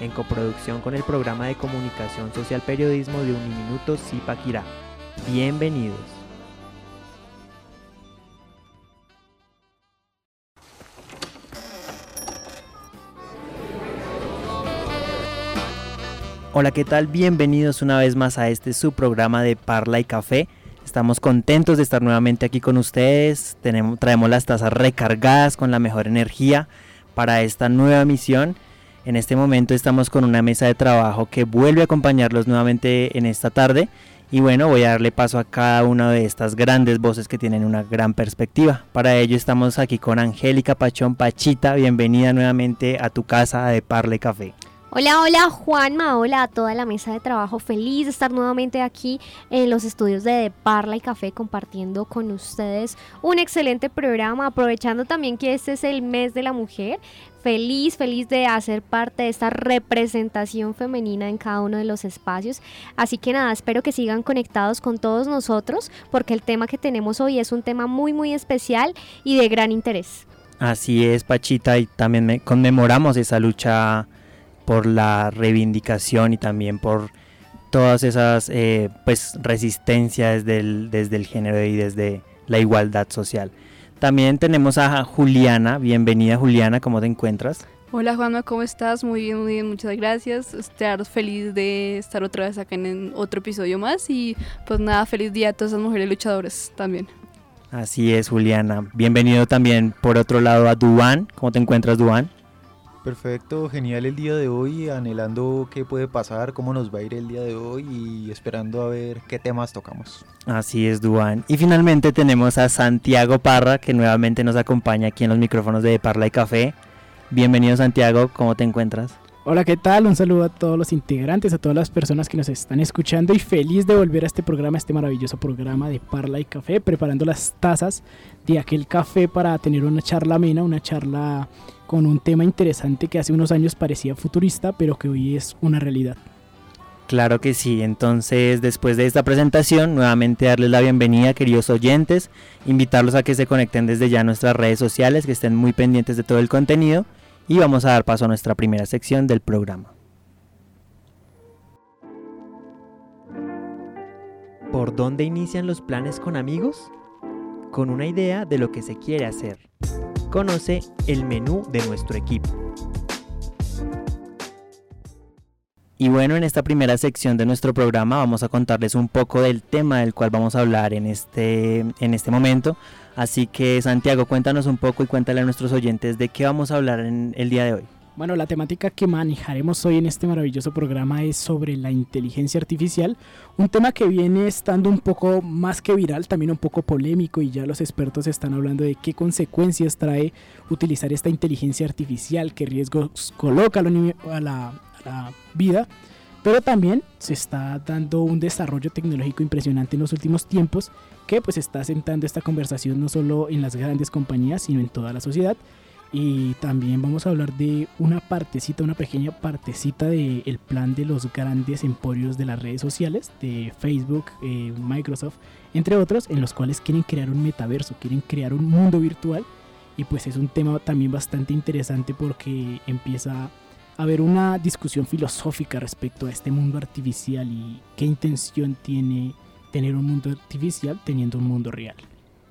en coproducción con el programa de comunicación social periodismo de Uniminuto Zipaquirá. Bienvenidos. Hola, ¿qué tal? Bienvenidos una vez más a este su programa de Parla y Café. Estamos contentos de estar nuevamente aquí con ustedes. Tenemos, traemos las tazas recargadas con la mejor energía para esta nueva misión. En este momento estamos con una mesa de trabajo que vuelve a acompañarlos nuevamente en esta tarde. Y bueno, voy a darle paso a cada una de estas grandes voces que tienen una gran perspectiva. Para ello estamos aquí con Angélica Pachón Pachita. Bienvenida nuevamente a tu casa de Parle Café. Hola, hola Juanma, hola a toda la mesa de trabajo. Feliz de estar nuevamente aquí en los estudios de, Parla y Café compartiendo con ustedes un excelente programa, aprovechando también que este es el mes de la mujer. Feliz, feliz de hacer parte de esta representación femenina en cada uno de los espacios. Así que nada, espero que sigan conectados con todos nosotros porque el tema que tenemos hoy es un tema muy, muy especial y de gran interés. Así es, Pachita, y también conmemoramos esa lucha por la reivindicación y también por todas esas eh, pues resistencias desde el género y desde la igualdad social. También tenemos a Juliana, bienvenida Juliana, ¿cómo te encuentras? Hola Juanma, ¿cómo estás? Muy bien, muy bien, muchas gracias. Estar feliz de estar otra vez acá en otro episodio más y pues nada, feliz día a todas esas mujeres luchadoras también. Así es, Juliana. Bienvenido también por otro lado a Duan. ¿Cómo te encuentras, Duan? Perfecto, genial el día de hoy, anhelando qué puede pasar, cómo nos va a ir el día de hoy y esperando a ver qué temas tocamos. Así es, Duan. Y finalmente tenemos a Santiago Parra, que nuevamente nos acompaña aquí en los micrófonos de Parla y Café. Bienvenido, Santiago, ¿cómo te encuentras? Hola, ¿qué tal? Un saludo a todos los integrantes, a todas las personas que nos están escuchando y feliz de volver a este programa, este maravilloso programa de Parla y Café, preparando las tazas de aquel café para tener una charla amena, una charla con un tema interesante que hace unos años parecía futurista, pero que hoy es una realidad. Claro que sí, entonces después de esta presentación, nuevamente darles la bienvenida queridos oyentes, invitarlos a que se conecten desde ya a nuestras redes sociales, que estén muy pendientes de todo el contenido y vamos a dar paso a nuestra primera sección del programa. ¿Por dónde inician los planes con amigos? Con una idea de lo que se quiere hacer Conoce el menú de nuestro equipo. Y bueno, en esta primera sección de nuestro programa vamos a contarles un poco del tema del cual vamos a hablar en este, en este momento. Así que Santiago, cuéntanos un poco y cuéntale a nuestros oyentes de qué vamos a hablar en el día de hoy. Bueno, la temática que manejaremos hoy en este maravilloso programa es sobre la inteligencia artificial, un tema que viene estando un poco más que viral, también un poco polémico y ya los expertos están hablando de qué consecuencias trae utilizar esta inteligencia artificial, qué riesgos coloca a la, vida, pero también se está dando un desarrollo tecnológico impresionante en los últimos tiempos que pues está sentando esta conversación no solo en las grandes compañías, sino en toda la sociedad y también vamos a hablar de una partecita, una pequeña partecita del plan de los grandes emporios de las redes sociales, de Facebook, eh, Microsoft, entre otros, en los cuales quieren crear un metaverso, quieren crear un mundo virtual. Y pues es un tema también bastante interesante porque empieza a haber una discusión filosófica respecto a este mundo artificial y qué intención tiene tener un mundo artificial teniendo un mundo real.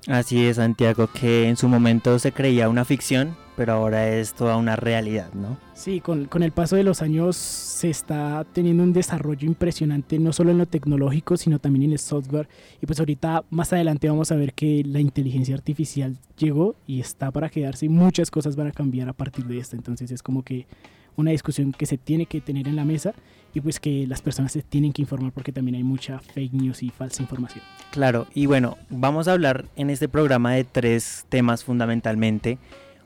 Así es, Santiago, que en su momento se creía una ficción, pero ahora es toda una realidad, ¿no? Sí, con, con, el paso de los años se está teniendo un desarrollo impresionante, no solo en lo tecnológico, sino también en el software. Y pues ahorita más adelante vamos a ver que la inteligencia artificial llegó y está para quedarse y muchas cosas van a cambiar a partir de esto. Entonces es como que una discusión que se tiene que tener en la mesa y pues que las personas se tienen que informar porque también hay mucha fake news y falsa información. Claro, y bueno, vamos a hablar en este programa de tres temas fundamentalmente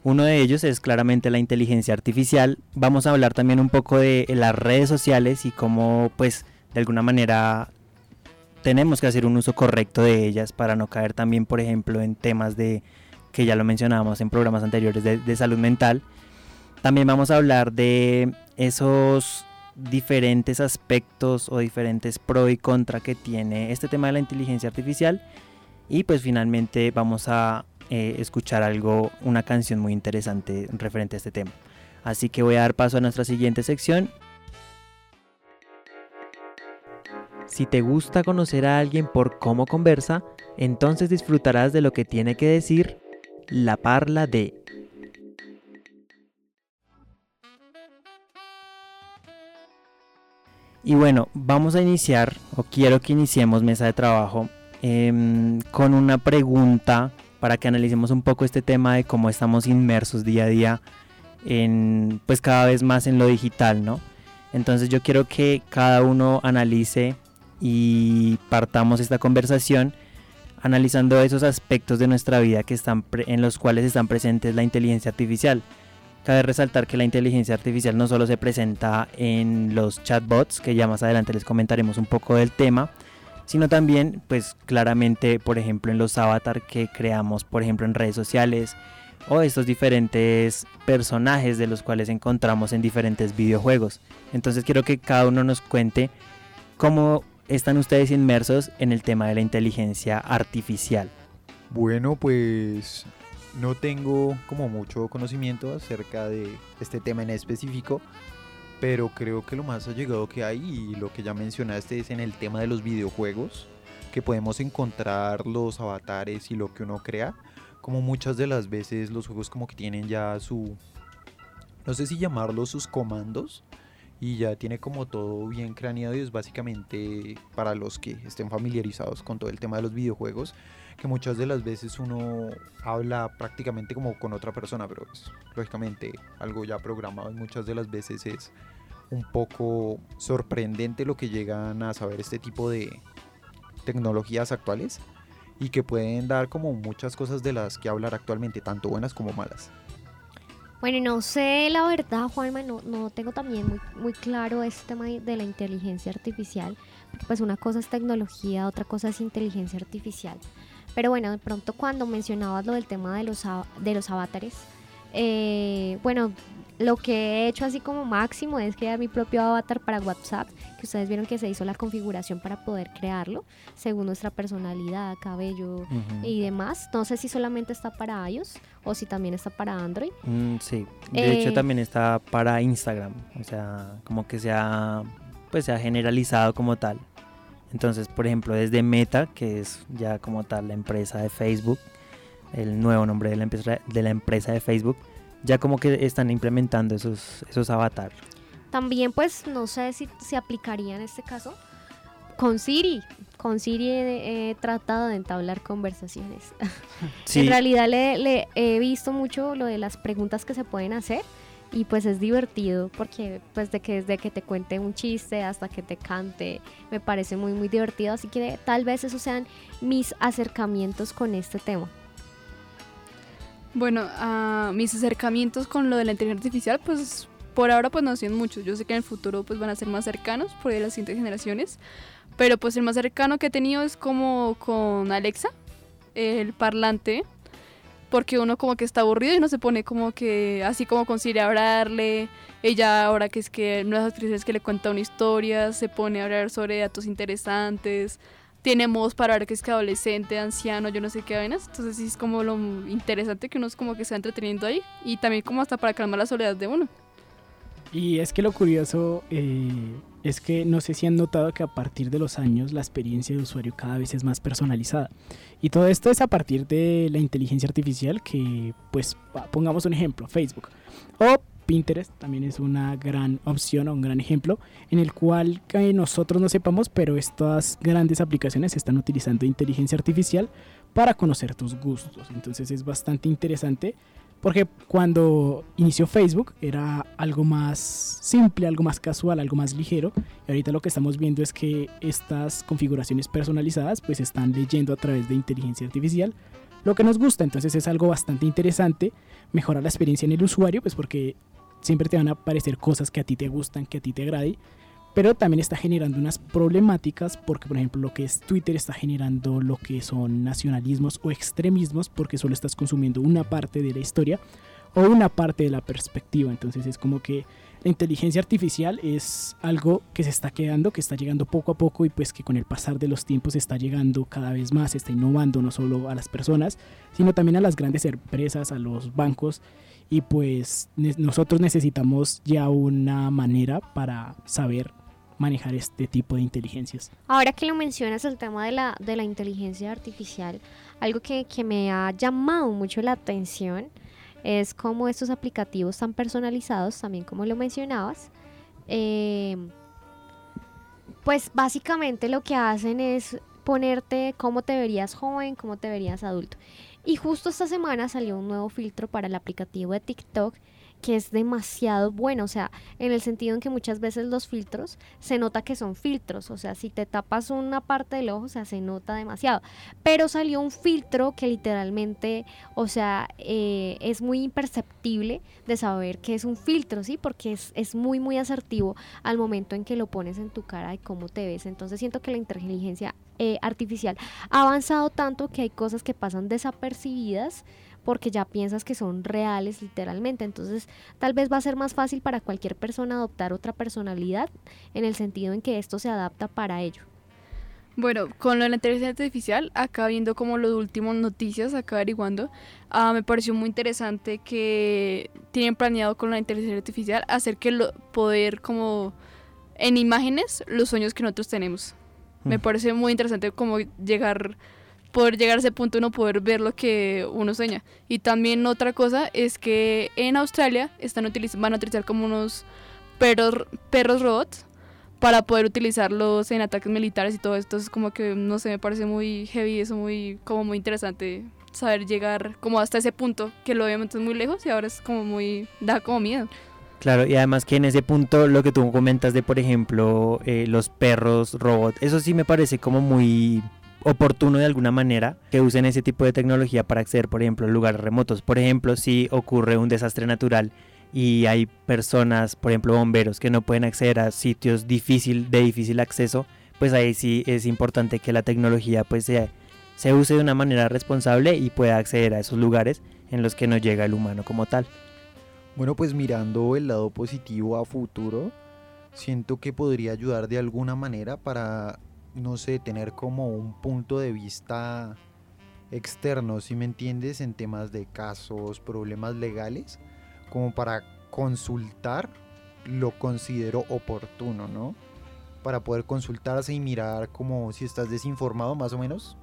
Uno de ellos es claramente la inteligencia artificial. Vamos a hablar también un poco de las redes sociales y cómo pues de alguna manera tenemos que hacer un uso correcto de ellas para no caer también por ejemplo en temas de que ya lo mencionábamos en programas anteriores de, de salud mental. También vamos a hablar de esos diferentes aspectos o diferentes pro y contra que tiene este tema de la inteligencia artificial y pues finalmente vamos a eh, escuchar algo, una canción muy interesante referente a este tema. Así que voy a dar paso a nuestra siguiente sección. Si te gusta conocer a alguien por cómo conversa, entonces disfrutarás de lo que tiene que decir la parla de Y bueno, vamos a iniciar, o quiero que iniciemos mesa de trabajo, em, con una pregunta para que analicemos un poco este tema de cómo estamos inmersos día a día en, pues cada vez más en lo digital, ¿no? Entonces yo quiero que cada uno analice y partamos esta conversación analizando esos aspectos de nuestra vida que están en los cuales están presentes la inteligencia artificial. Cabe resaltar que la inteligencia artificial no solo se presenta en los chatbots, que ya más adelante les comentaremos un poco del tema, sino también, pues claramente, por ejemplo, en los avatars que creamos, por ejemplo, en redes sociales, o estos diferentes personajes de los cuales encontramos en diferentes videojuegos. Entonces quiero que cada uno nos cuente cómo están ustedes inmersos en el tema de la inteligencia artificial. Bueno, pues no tengo como mucho conocimiento acerca de este tema en específico, pero creo que lo más allegado que hay y lo que ya mencionaste es en el tema de los videojuegos, que podemos encontrar los avatares y lo que uno crea, como muchas de las veces los juegos como que tienen ya su, no sé si llamarlo sus comandos, y ya tiene como todo bien craneado y es básicamente para los que estén familiarizados con todo el tema de los videojuegos, que muchas de las veces uno habla prácticamente como con otra persona, pero es lógicamente algo ya programado y muchas de las veces es un poco sorprendente lo que llegan a saber este tipo de tecnologías actuales y que pueden dar como muchas cosas de las que hablar actualmente, tanto buenas como malas. Bueno, no sé la verdad, Juanma, no, no tengo también muy, muy claro este tema de la inteligencia artificial. Pues una cosa es tecnología, otra cosa es inteligencia artificial. Pero bueno, de pronto cuando mencionabas lo del tema de los, de los avatares, eh, bueno, lo que he hecho así como máximo es crear mi propio avatar para WhatsApp, que ustedes vieron que se hizo la configuración para poder crearlo según nuestra personalidad, cabello y demás. No sé si solamente está para iOS o si también está para Android. Mm, sí, de hecho eh, también está para Instagram, o sea, como que se ha, pues se ha generalizado como tal. Entonces, por ejemplo, desde Meta, que es ya como tal la empresa de Facebook, el nuevo nombre de la empresa de, la empresa de Facebook, ya como que están implementando esos, esos avatares. También pues no sé si se aplicaría en este caso con Siri. Con Siri he, tratado de entablar conversaciones. en realidad le, le, he visto mucho lo de las preguntas que se pueden hacer y pues es divertido porque pues de que desde que te cuente un chiste hasta que te cante me parece muy muy divertido. Así que tal vez esos sean mis acercamientos con este tema. Bueno uh, mis acercamientos con lo de la inteligencia artificial pues por ahora pues no son muchos. Yo sé que en el futuro pues van a ser más cercanos por las siguientes generaciones. Pero pues el más cercano que he tenido es como con Alexa el parlante porque uno como que está aburrido y no se pone como que así como consigue hablarle. Ella ahora que es que no es actriz que le cuenta una historia, se pone a hablar sobre datos interesantes. Tiene modos para hablar que es que adolescente, anciano, yo no sé qué vainas. Entonces sí es como lo interesante que uno es como que se entreteniendo ahí y también como hasta para calmar la soledad de uno. Y es que lo curioso eh, es que no sé si han notado que a partir de los años la experiencia de usuario cada vez es más personalizada. Y todo esto es a partir de la inteligencia artificial que, pues, pongamos un ejemplo, Facebook. O Pinterest también es una gran opción o un gran ejemplo en el cual nosotros no sepamos, pero estas grandes aplicaciones están utilizando inteligencia artificial para conocer tus gustos. Entonces es bastante interesante porque cuando inició Facebook era algo más simple, algo más casual, algo más ligero. Y ahorita lo que estamos viendo es que estas configuraciones personalizadas pues están leyendo a través de inteligencia artificial lo que nos gusta. Entonces es algo bastante interesante, mejorar la experiencia en el usuario, pues porque siempre te van a aparecer cosas que a ti te gustan, que a ti te agraden, pero también está generando unas problemáticas porque por ejemplo lo que es Twitter está generando lo que son nacionalismos o extremismos porque solo estás consumiendo una parte de la historia o una parte de la perspectiva. Entonces es como que la inteligencia artificial es algo que se está quedando, que está llegando poco a poco y pues que con el pasar de los tiempos está llegando cada vez más, está innovando no solo a las personas, sino también a las grandes empresas, a los bancos y pues nosotros necesitamos ya una manera para saber manejar este tipo de inteligencias. Ahora que lo mencionas el tema de la, de la inteligencia artificial, algo que, que me ha llamado mucho la atención es como estos aplicativos tan personalizados, también como lo mencionabas, eh, pues básicamente lo que hacen es ponerte cómo te verías joven, cómo te verías adulto. Y justo esta semana salió un nuevo filtro para el aplicativo de TikTok que es demasiado bueno, o sea, en el sentido en que muchas veces los filtros se nota que son filtros, o sea, si te tapas una parte del ojo, o sea, se nota demasiado, pero salió un filtro que literalmente, o sea, eh, es muy imperceptible de saber que es un filtro, ¿sí? Porque es, es muy, muy asertivo al momento en que lo pones en tu cara y cómo te ves, entonces siento que la inteligencia eh, artificial ha avanzado tanto que hay cosas que pasan desapercibidas, porque ya piensas que son reales literalmente. Entonces tal vez va a ser más fácil para cualquier persona adoptar otra personalidad en el sentido en que esto se adapta para ello. Bueno, con lo de la inteligencia artificial, acá viendo como los últimos noticias, acá averiguando, uh, me pareció muy interesante que tienen planeado con la inteligencia artificial hacer que lo, poder como en imágenes los sueños que nosotros tenemos. Me mm. parece muy interesante como llegar poder llegar a ese punto uno poder ver lo que uno sueña. Y también otra cosa es que en Australia están van a utilizar como unos perros, perros robots para poder utilizarlos en ataques militares y todo esto. Es como que, no sé, me parece muy heavy, eso muy, como muy interesante saber llegar como hasta ese punto, que lo obviamente es muy lejos y ahora es como muy, da como miedo. Claro, y además que en ese punto lo que tú comentas de, por ejemplo, eh, los perros robot, eso sí me parece como muy oportuno de alguna manera que usen ese tipo de tecnología para acceder, por ejemplo, a lugares remotos. Por ejemplo, si ocurre un desastre natural y hay personas, por ejemplo, bomberos que no pueden acceder a sitios difícil, de difícil acceso, pues ahí sí es importante que la tecnología pues se, se use de una manera responsable y pueda acceder a esos lugares en los que no llega el humano como tal. Bueno, pues mirando el lado positivo a futuro, siento que podría ayudar de alguna manera para no sé, tener como un punto de vista externo, si me entiendes, en temas de casos, problemas legales, como para consultar lo considero oportuno, ¿no? Para poder consultarse y mirar como si estás desinformado más o menos,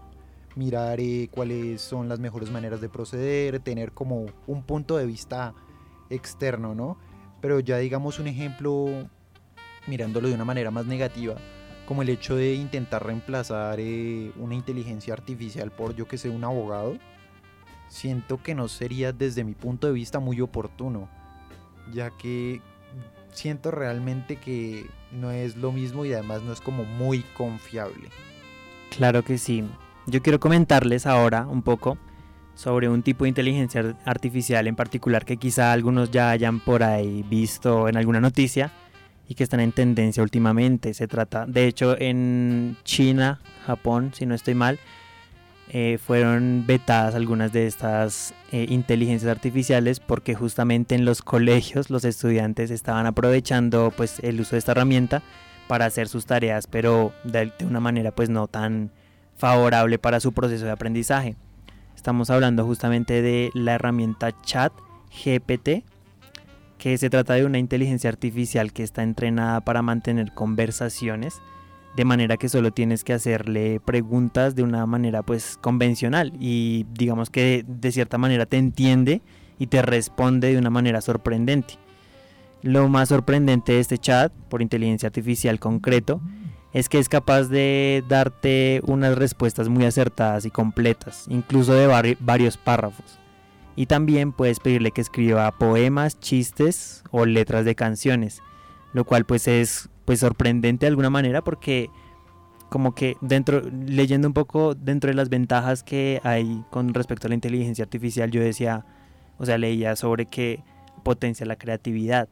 mirar eh, cuáles son las mejores maneras de proceder, tener como un punto de vista externo, ¿no? Pero ya digamos un ejemplo mirándolo de una manera más negativa, como el hecho de intentar reemplazar eh, una inteligencia artificial por yo que sé un abogado, siento que no sería desde mi punto de vista muy oportuno, ya que siento realmente que no es lo mismo y además no es como muy confiable. Claro que sí. Yo quiero comentarles ahora un poco sobre un tipo de inteligencia artificial en particular que quizá algunos ya hayan por ahí visto en alguna noticia y que están en tendencia últimamente. Se trata, de hecho, en China, Japón, si no estoy mal, eh, fueron vetadas algunas de estas eh, inteligencias artificiales porque justamente en los colegios los estudiantes estaban aprovechando pues el uso de esta herramienta para hacer sus tareas, pero de, de una manera pues no tan favorable para su proceso de aprendizaje. Estamos hablando justamente de la herramienta Chat GPT que se trata de una inteligencia artificial que está entrenada para mantener conversaciones de manera que solo tienes que hacerle preguntas de una manera pues convencional y digamos que de cierta manera te entiende y te responde de una manera sorprendente. Lo más sorprendente de este chat por inteligencia artificial concreto es que es capaz de darte unas respuestas muy acertadas y completas, incluso de varios párrafos y también puedes pedirle que escriba poemas, chistes o letras de canciones, lo cual pues es pues sorprendente de alguna manera porque como que dentro, leyendo un poco dentro de las ventajas que hay con respecto a la inteligencia artificial, yo decía, o sea, leía sobre que potencia la creatividad,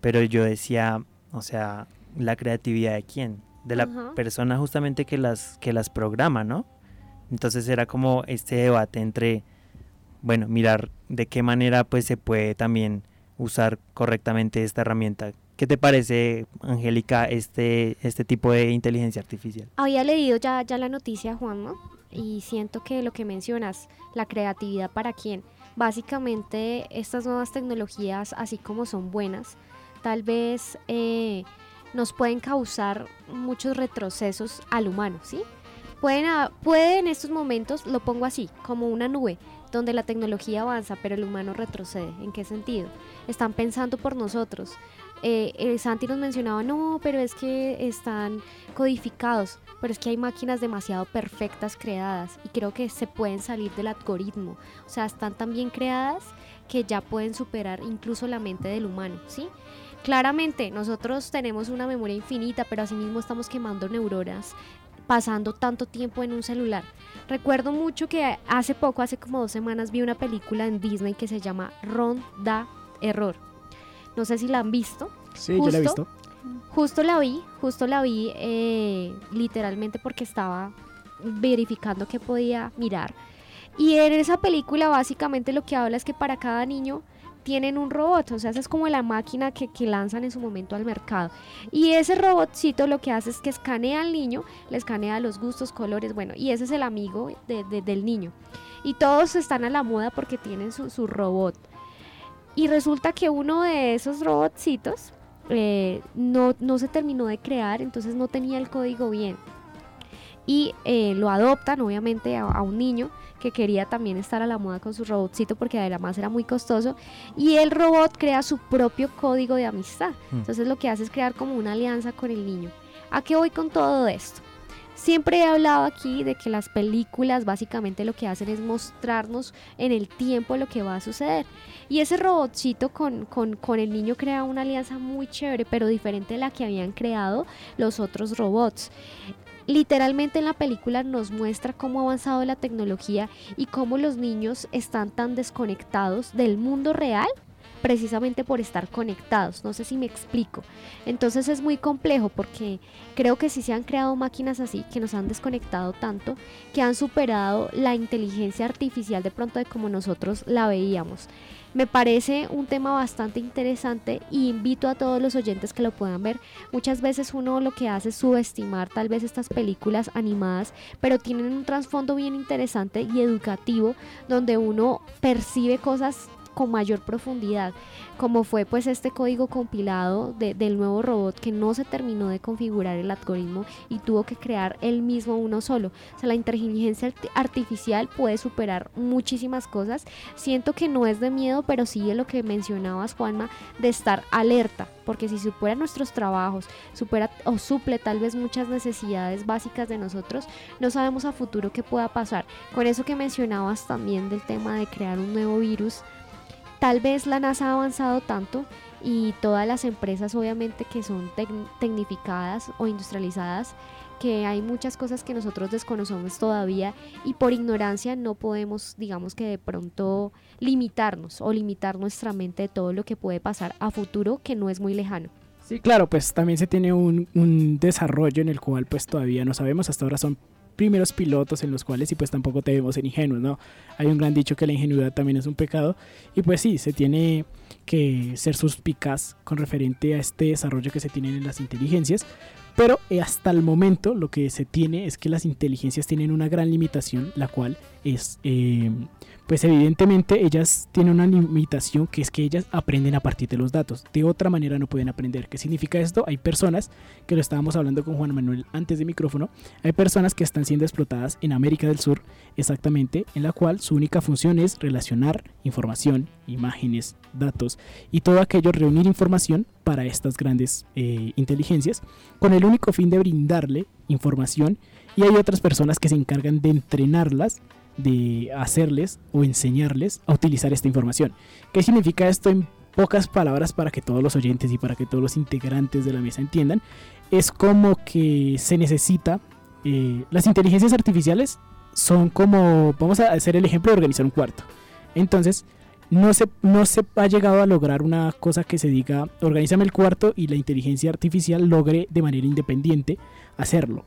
pero yo decía, o sea, la creatividad de quién, de la persona justamente que las que las programa, ¿no? Entonces era como este debate entre, bueno, mirar de qué manera pues se puede también usar correctamente esta herramienta. ¿Qué te parece, Angélica, este, este tipo de inteligencia artificial? Había leído ya, ya la noticia, Juanma, y siento que lo que mencionas, la creatividad para quién. Básicamente, estas nuevas tecnologías, así como son buenas, tal vez eh, nos pueden causar muchos retrocesos al humano, ¿sí? Pueden, puede en estos momentos, lo pongo así, como una nube, donde la tecnología avanza, pero el humano retrocede. ¿En qué sentido? Están pensando por nosotros. Eh, eh, Santi nos mencionaba, no, pero es que están codificados, pero es que hay máquinas demasiado perfectas creadas y creo que se pueden salir del algoritmo. O sea, están tan bien creadas que ya pueden superar incluso la mente del humano, ¿sí? Claramente, nosotros tenemos una memoria infinita, pero asimismo estamos quemando neuronas pasando tanto tiempo en un celular. Recuerdo mucho que hace poco, hace como dos semanas, vi una película en Disney que se llama Ronda Error. No sé si la han visto. Sí, yo la he Justo. visto. Justo la vi, justo la vi eh, literalmente porque estaba verificando qué podía mirar. Y en esa película básicamente lo que habla es que para cada niño tienen un robot, o sea, esa es como la máquina que, que lanzan en su momento al mercado. Y ese robotcito lo que hace es que escanea al niño, le escanea los gustos, colores, bueno, y ese es el amigo de- de- del niño. Y todos están a la moda porque tienen su, su robot. Y resulta que uno de esos robotcitos eh, no, no se terminó de crear, entonces no tenía el código bien. Y eh, lo adoptan, obviamente, a, a un niño que quería también estar a la moda con su robotcito porque además era muy costoso. Y el robot crea su propio código de amistad. Mm. Entonces lo que hace es crear como una alianza con el niño. ¿A qué voy con todo esto? Siempre he hablado aquí de que las películas básicamente lo que hacen es mostrarnos en el tiempo lo que va a suceder. Y ese robotcito con, con, con el niño crea una alianza muy chévere, pero diferente de la que habían creado los otros robots. Literalmente en la película nos muestra cómo ha avanzado la tecnología y cómo los niños están tan desconectados del mundo real precisamente por estar conectados. No sé si me explico. Entonces es muy complejo porque creo que sí se han creado máquinas así que nos han desconectado tanto que han superado la inteligencia artificial de pronto de como nosotros la veíamos. Me parece un tema bastante interesante y invito a todos los oyentes que lo puedan ver. Muchas veces uno lo que hace es subestimar tal vez estas películas animadas, pero tienen un trasfondo bien interesante y educativo donde uno percibe cosas con mayor profundidad, como fue pues este código compilado de- del nuevo robot que no se terminó de configurar el algoritmo y tuvo que crear él mismo uno solo. O sea, la inteligencia arti- artificial puede superar muchísimas cosas. Siento que no es de miedo, pero sí de lo que mencionabas, Juanma, de estar alerta, porque si supera nuestros trabajos, supera o suple tal vez muchas necesidades básicas de nosotros, no sabemos a futuro qué pueda pasar. Con eso que mencionabas también del tema de crear un nuevo virus, tal vez la NASA ha avanzado tanto y todas las empresas obviamente que son tec- tecnificadas o industrializadas que hay muchas cosas que nosotros desconocemos todavía y por ignorancia no podemos digamos que de pronto limitarnos o limitar nuestra mente de todo lo que puede pasar a futuro que no es muy lejano. Sí, claro, pues también se tiene un, un desarrollo en el cual pues todavía no sabemos, hasta ahora son primeros pilotos en los cuales y pues tampoco debemos ser ingenuos, ¿no? Hay un gran dicho que la ingenuidad también es un pecado y pues sí, se tiene que ser suspicaz con referente a este desarrollo que se tienen en las inteligencias, pero eh, hasta el momento lo que se tiene es que las inteligencias tienen una gran limitación, la cual es, eh, pues evidentemente ellas tienen una limitación que es que ellas aprenden a partir de los datos. De otra manera no pueden aprender. ¿Qué significa esto? Hay personas, que lo estábamos hablando con Juan Manuel antes de micrófono, hay personas que están siendo explotadas en América del Sur, exactamente, en la cual su única función es relacionar información, imágenes, datos y todo aquello, reunir información para estas grandes eh, inteligencias, con el único fin de brindarle información y hay otras personas que se encargan de entrenarlas de hacerles o enseñarles a utilizar esta información. ¿Qué significa esto en pocas palabras para que todos los oyentes y para que todos los integrantes de la mesa entiendan? Es como que se necesita eh, las inteligencias artificiales son como, vamos a hacer el ejemplo de organizar un cuarto. Entonces, no se, no se ha llegado a lograr una cosa que se diga, organízame el cuarto y la inteligencia artificial logre de manera independiente hacerlo.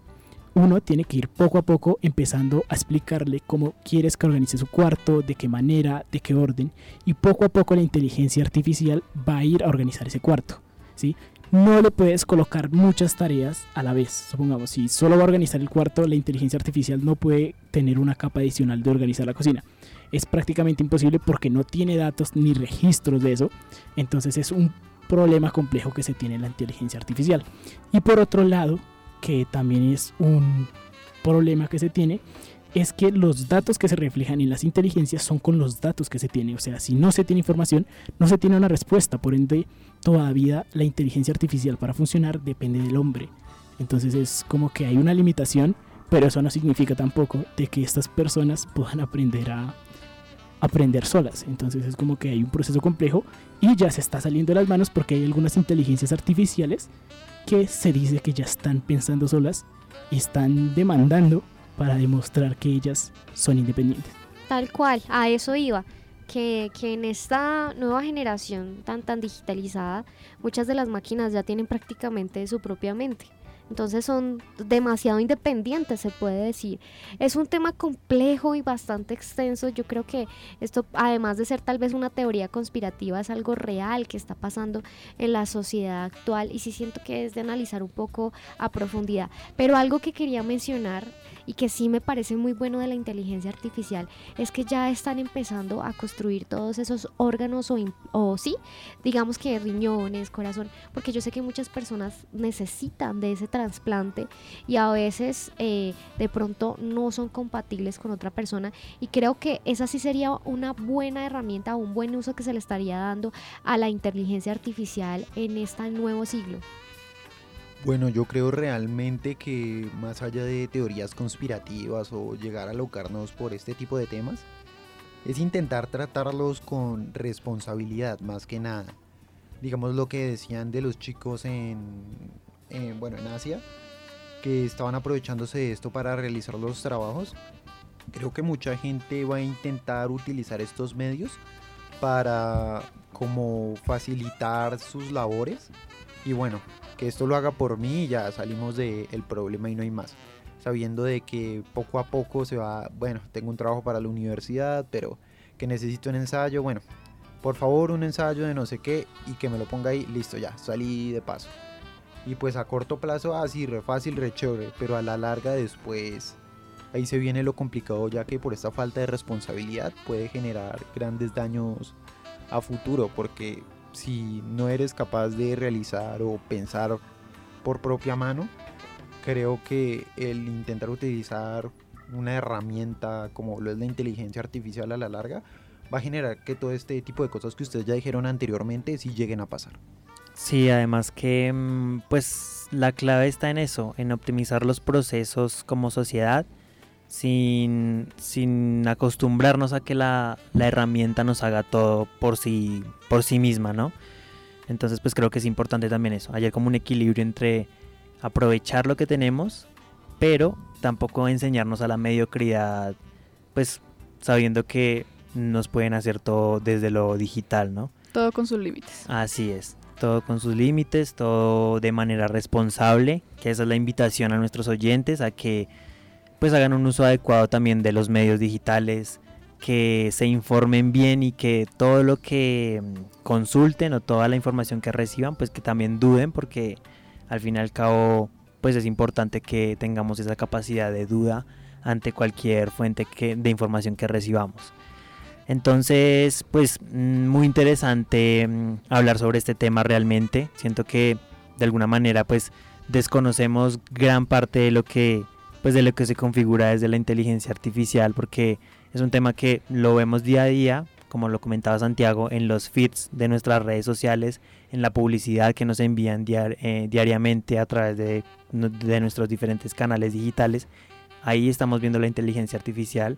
Uno tiene que ir poco a poco empezando a explicarle cómo quieres que organice su cuarto, de qué manera, de qué orden, y poco a poco la inteligencia artificial va a ir a organizar ese cuarto. ¿sí? no le puedes colocar muchas tareas a la vez. Supongamos, si solo va a organizar el cuarto, la inteligencia artificial no puede tener una capa adicional de organizar la cocina. Es prácticamente imposible porque no tiene datos ni registros de eso. Entonces es un problema complejo que se tiene en la inteligencia artificial. Y por otro lado, que también es un problema que se tiene, es que los datos que se reflejan en las inteligencias son con los datos que se tiene. O sea, si no se tiene información, no se tiene una respuesta. Por ende, todavía la inteligencia artificial para funcionar depende del hombre. Entonces es como que hay una limitación, pero eso no significa tampoco de que estas personas puedan aprender a aprender solas. Entonces es como que hay un proceso complejo y ya se está saliendo de las manos porque hay algunas inteligencias artificiales que se dice que ya están pensando solas y están demandando para demostrar que ellas son independientes. Tal cual, a eso iba. Que, que, en esta nueva generación tan tan digitalizada, muchas de las máquinas ya tienen prácticamente su propia mente. Entonces son demasiado independientes, se puede decir. Es un tema complejo y bastante extenso. Yo creo que esto, además de ser tal vez una teoría conspirativa, es algo real que está pasando en la sociedad actual y sí siento que es de analizar un poco a profundidad. Pero algo que quería mencionar y que sí me parece muy bueno de la inteligencia artificial es que ya están empezando a construir todos esos órganos o, sí, digamos que riñones, corazón, porque yo sé que muchas personas necesitan de ese trasplante y a veces eh, de pronto no son compatibles con otra persona y creo que esa sí sería una buena herramienta, un buen uso que se le estaría dando a la inteligencia artificial en este nuevo siglo. Bueno, yo creo realmente que más allá de teorías conspirativas o llegar a locarnos por este tipo de temas, es intentar tratarlos con responsabilidad más que nada. Digamos lo que decían de los chicos en, bueno, en Asia, que estaban aprovechándose de esto para realizar los trabajos. Creo que mucha gente va a intentar utilizar estos medios para como facilitar sus labores y bueno, que esto lo haga por mí y ya salimos del problema y no hay más. Sabiendo de que poco a poco se va, bueno, tengo un trabajo para la universidad, pero que necesito un ensayo, bueno, por favor un ensayo de no sé qué y que me lo ponga ahí, listo, ya, salí de paso. Y pues a corto plazo así, re fácil, re chévere, pero a la larga después ahí se viene lo complicado ya que por esta falta de responsabilidad puede generar grandes daños a futuro porque si no eres capaz de realizar o pensar por propia mano, creo que el intentar utilizar una herramienta como lo es la inteligencia artificial a la larga va a generar que todo este tipo de cosas que ustedes ya dijeron anteriormente sí lleguen a pasar. Sí, además que mm, pues la clave está en eso, en optimizar los procesos como sociedad sin, sin acostumbrarnos a que la, herramienta nos haga todo por sí, por sí misma, ¿no? Entonces pues creo que es importante también eso, hallar como un equilibrio entre aprovechar lo que tenemos, pero tampoco enseñarnos a la mediocridad, pues sabiendo que nos pueden hacer todo desde lo digital, ¿no? Todo con sus límites. Así es, todo con sus límites, todo de manera responsable, que esa es la invitación a nuestros oyentes a que pues hagan un uso adecuado también de los medios digitales, que se informen bien y que todo lo que mm, consulten o toda la información que reciban, pues que también duden porque al fin y al cabo pues es importante que tengamos esa capacidad de duda ante cualquier fuente que, de información que recibamos. Entonces, pues mm, muy interesante mm, hablar sobre este tema realmente. Siento que de alguna manera pues desconocemos gran parte de lo que pues de lo que se configura desde la inteligencia artificial porque es un tema que lo vemos día a día, como lo comentaba Santiago, en los feeds de nuestras redes sociales, en la publicidad que nos envían eh, diariamente a través de, nuestros diferentes canales digitales. Ahí estamos viendo la inteligencia artificial.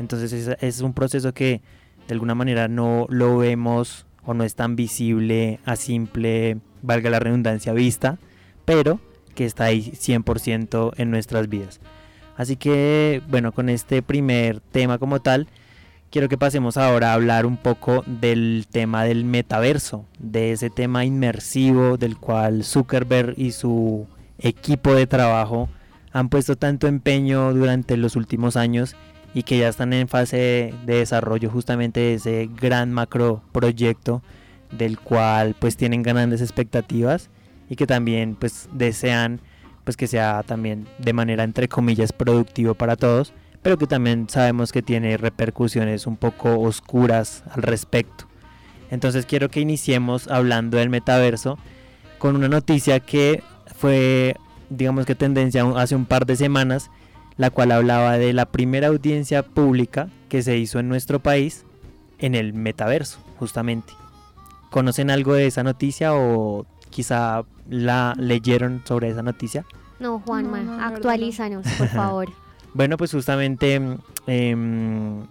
Entonces es, un proceso que de alguna manera no lo vemos o no es tan visible a simple, valga la redundancia, vista, pero que está ahí 100% en nuestras vidas. Así que, bueno, con este primer tema como tal, quiero que pasemos ahora a hablar un poco del tema del metaverso, de ese tema inmersivo del cual Zuckerberg y su equipo de trabajo han puesto tanto empeño durante los últimos años y que ya están en fase de desarrollo justamente de ese gran macro proyecto del cual pues tienen grandes expectativas y que también pues desean pues que sea también de manera entre comillas productivo para todos pero que también sabemos que tiene repercusiones un poco oscuras al respecto. Entonces quiero que iniciemos hablando del metaverso con una noticia que fue digamos que tendencia hace un par de semanas, la cual hablaba de la primera audiencia pública que se hizo en nuestro país en el metaverso, justamente. ¿Conocen algo de esa noticia o quizá la leyeron sobre esa noticia? No, Juanma, No, actualízanos, por favor. Bueno, pues justamente em,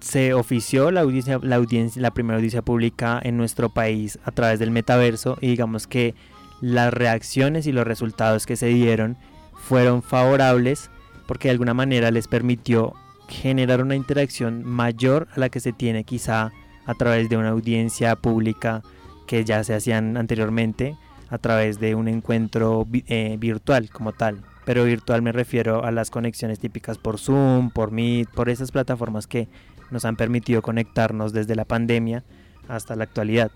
se ofició la audiencia, la audiencia, la primera audiencia pública en nuestro país a través del metaverso y digamos que las reacciones y los resultados que se dieron fueron favorables porque de alguna manera les permitió generar una interacción mayor a la que se tiene quizá a través de una audiencia pública que ya se hacían anteriormente a través de un encuentro eh, virtual como tal. Pero virtual me refiero a las conexiones típicas por Zoom, por Meet, por esas plataformas que nos han permitido conectarnos desde la pandemia hasta la actualidad.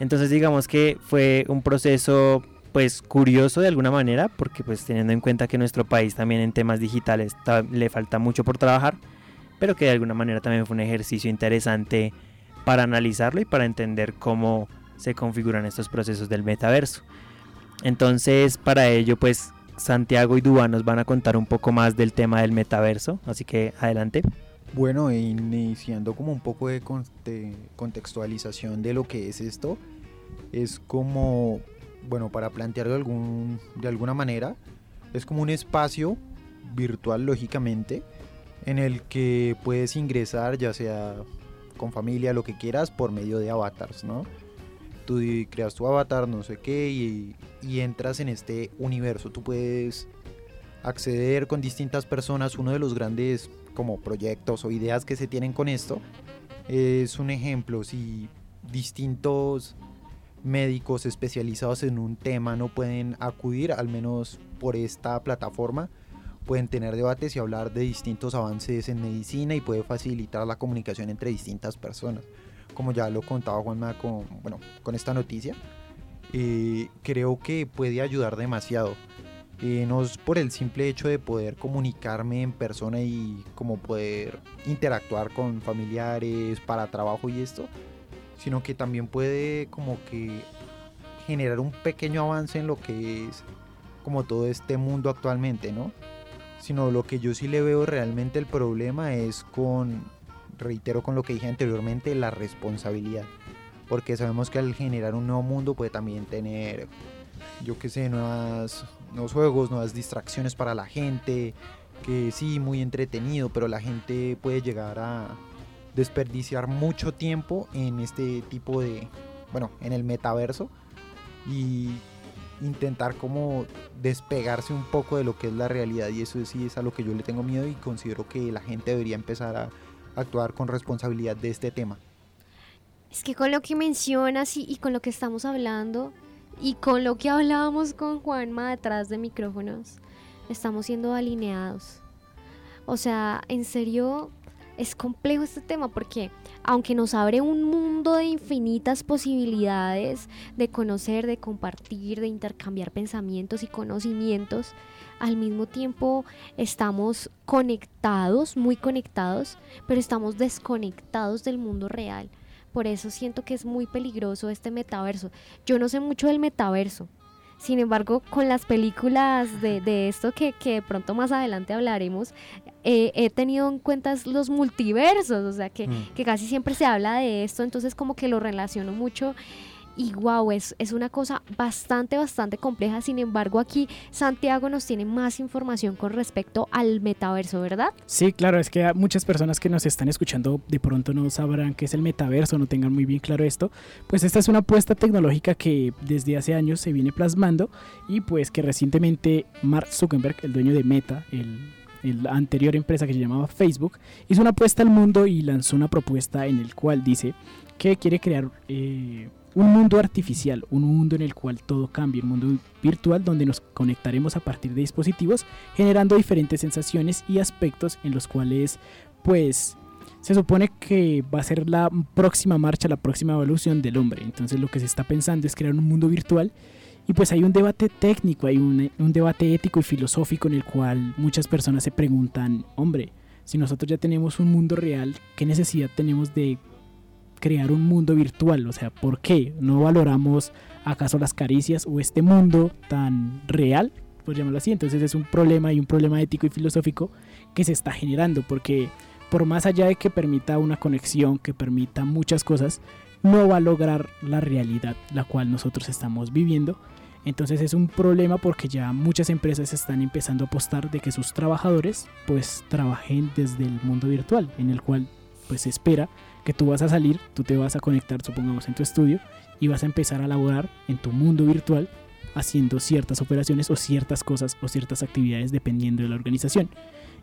Entonces digamos que fue un proceso pues curioso de alguna manera porque pues teniendo en cuenta que nuestro país también en temas digitales ta- le falta mucho por trabajar, pero que de alguna manera también fue un ejercicio interesante para analizarlo y para entender cómo se configuran estos procesos del metaverso. Entonces para ello pues Santiago y Dúa nos van a contar un poco más del tema del metaverso, así que adelante. Bueno, iniciando como un poco de conte- contextualización de lo que es esto, es como, bueno, para plantearlo de, algún, de alguna manera, es como un espacio virtual, lógicamente, en el que puedes ingresar, ya sea con familia, lo que quieras, por medio de avatars, ¿no? Tú creas tu avatar, no sé qué, y, y entras en este universo. Tú puedes acceder con distintas personas. Uno de los grandes como proyectos o ideas que se tienen con esto es un ejemplo. Si distintos médicos especializados en un tema no pueden acudir, al menos por esta plataforma, pueden tener debates y hablar de distintos avances en medicina y puede facilitar la comunicación entre distintas personas. Como ya lo contaba Juanma con, bueno, con esta noticia, eh, creo que puede ayudar demasiado. Eh, no es por el simple hecho de poder comunicarme en persona y como poder interactuar con familiares para trabajo y esto, sino que también puede como que generar un pequeño avance en lo que es como todo este mundo actualmente, ¿no? Sino lo que yo sí le veo realmente el problema es con, reitero con lo que dije anteriormente, la responsabilidad. Porque sabemos que al generar un nuevo mundo puede también tener, yo qué sé, nuevas, nuevos juegos, nuevas distracciones para la gente, que sí, muy entretenido, pero la gente puede llegar a desperdiciar mucho tiempo en este tipo de, bueno, en el metaverso y intentar como despegarse un poco de lo que es la realidad y eso sí es a lo que yo le tengo miedo y considero que la gente debería empezar a actuar con responsabilidad de este tema. Es que con lo que mencionas y, y con lo que estamos hablando y con lo que hablábamos con Juanma detrás de micrófonos, estamos siendo alineados. O sea, en serio, es complejo este tema porque aunque nos abre un mundo de infinitas posibilidades de conocer, de compartir, de intercambiar pensamientos y conocimientos, al mismo tiempo estamos conectados, muy conectados, pero estamos desconectados del mundo real. Por eso siento que es muy peligroso este metaverso. Yo no sé mucho del metaverso. Sin embargo, con las películas de, de esto que, que de pronto más adelante hablaremos, eh, he tenido en cuenta los multiversos, o sea que, Mm. que casi siempre se habla de esto, entonces como que lo relaciono mucho y wow, es, es una cosa bastante, bastante compleja. Sin embargo, aquí Santiago nos tiene más información con respecto al metaverso, ¿verdad? Sí, claro, es que muchas personas que nos están escuchando de pronto no sabrán qué es el metaverso, no tengan muy bien claro esto. Pues esta es una apuesta tecnológica que desde hace años se viene plasmando y pues que recientemente Mark Zuckerberg, el dueño de Meta, el la anterior empresa que se llamaba Facebook, hizo una apuesta al mundo y lanzó una propuesta en el cual dice que quiere crear eh, un mundo artificial, un mundo en el cual todo cambie, un mundo virtual donde nos conectaremos a partir de dispositivos, generando diferentes sensaciones y aspectos en los cuales, pues, se supone que va a ser la próxima marcha, la próxima evolución del hombre. Entonces lo que se está pensando es crear un mundo virtual y pues hay un debate técnico, hay un, un debate ético y filosófico en el cual muchas personas se preguntan, hombre, si nosotros ya tenemos un mundo real, ¿qué necesidad tenemos de crear un mundo virtual. O sea, ¿por qué no valoramos acaso las caricias o este mundo tan real? Por llamarlo así. Entonces es un problema y un problema ético y filosófico que se está generando porque por más allá de que permita una conexión, que permita muchas cosas, no va a lograr la realidad la cual nosotros estamos viviendo. Entonces es un problema porque ya muchas empresas están empezando a apostar de que sus trabajadores pues trabajen desde el mundo virtual, en el cual pues se espera que tú vas a salir, tú te vas a conectar, supongamos, en tu estudio y vas a empezar a laborar en tu mundo virtual haciendo ciertas operaciones o ciertas cosas o ciertas actividades dependiendo de la organización.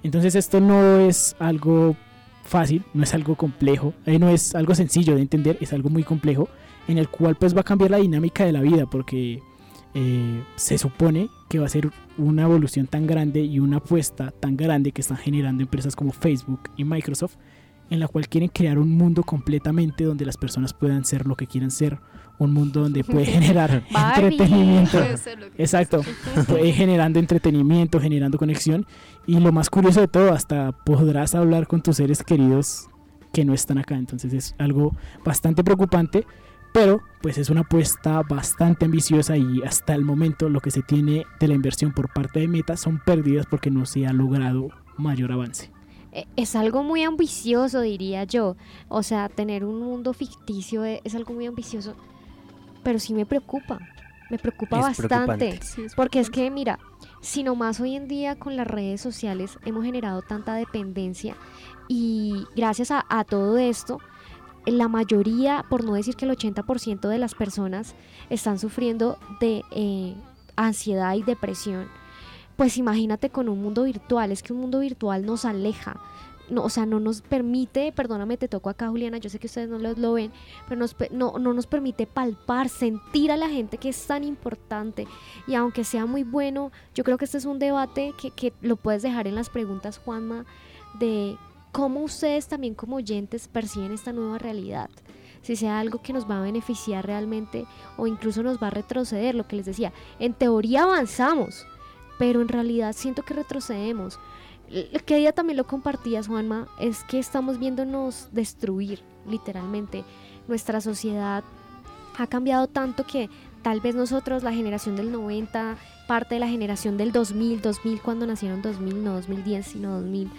Entonces esto no es algo fácil, no es algo complejo, eh, no es algo sencillo de entender, es algo muy complejo en el cual pues va a cambiar la dinámica de la vida porque eh, se supone que va a ser una evolución tan grande y una apuesta tan grande que están generando empresas como Facebook y Microsoft en la cual quieren crear un mundo completamente donde las personas puedan ser lo que quieran ser, un mundo donde puede generar entretenimiento. Exacto, puede generando entretenimiento, generando conexión. Y lo más curioso de todo, hasta podrás hablar con tus seres queridos que no están acá, entonces es algo bastante preocupante, pero pues es una apuesta bastante ambiciosa y hasta el momento lo que se tiene de la inversión por parte de Meta son pérdidas porque no se ha logrado mayor avance. Eh, es algo muy ambicioso, diría yo. O sea, tener un mundo ficticio e, es, algo muy ambicioso, pero sí me preocupa. Me preocupa bastante. porque es que, mira, si nomás hoy en día con las redes sociales hemos generado tanta dependencia y gracias a, todo esto, la mayoría, por no decir que el 80% de las personas están sufriendo de eh, ansiedad y depresión pues imagínate con un mundo virtual, es que un mundo virtual nos aleja, no, o sea, no nos permite, perdóname, te toco acá Juliana, yo sé que ustedes no lo, ven, pero nos, no, no nos permite palpar, sentir a la gente que es tan importante. Y aunque sea muy bueno, yo creo que este es un debate que, que lo puedes dejar en las preguntas, Juanma, de cómo ustedes también como oyentes perciben esta nueva realidad si sea algo que nos va a beneficiar realmente o incluso nos va a retroceder, lo que les decía, en teoría avanzamos, pero en realidad siento que retrocedemos. Que día también lo compartías, Juanma, es que estamos viéndonos destruir, literalmente. Nuestra sociedad ha cambiado tanto que tal vez nosotros, la generación del 90, parte de la generación del 2000, 2000 cuando nacieron 2000, no 2010, sino 2000,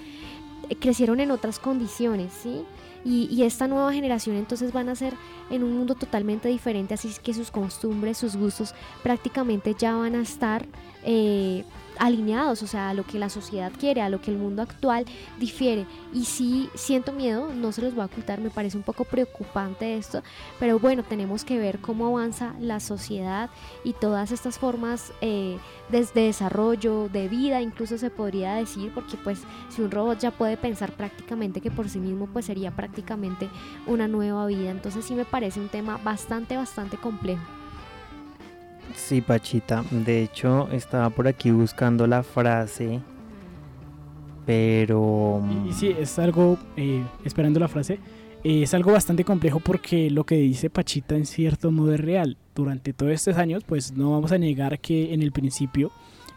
eh, crecieron en otras condiciones, ¿sí? Y, y, esta nueva generación entonces van a ser en un mundo totalmente diferente, así que sus costumbres, sus gustos prácticamente ya van a estar eh, alineados, o sea, a lo que la sociedad quiere, a lo que el mundo actual difiere. Y sí siento miedo, no se los voy a ocultar, me parece un poco preocupante esto, pero bueno, tenemos que ver cómo avanza la sociedad y todas estas formas eh, de, desarrollo, de vida, incluso se podría decir, porque pues si un robot ya puede pensar prácticamente que por sí mismo, pues sería prácticamente una nueva vida. Entonces sí me parece un tema bastante, bastante complejo. Sí, Pachita. De hecho, estaba por aquí buscando la frase, pero... Y, sí, es algo, eh, esperando la frase, eh, es algo bastante complejo porque lo que dice Pachita en cierto modo es real. Durante todos estos años, pues no vamos a negar que en el principio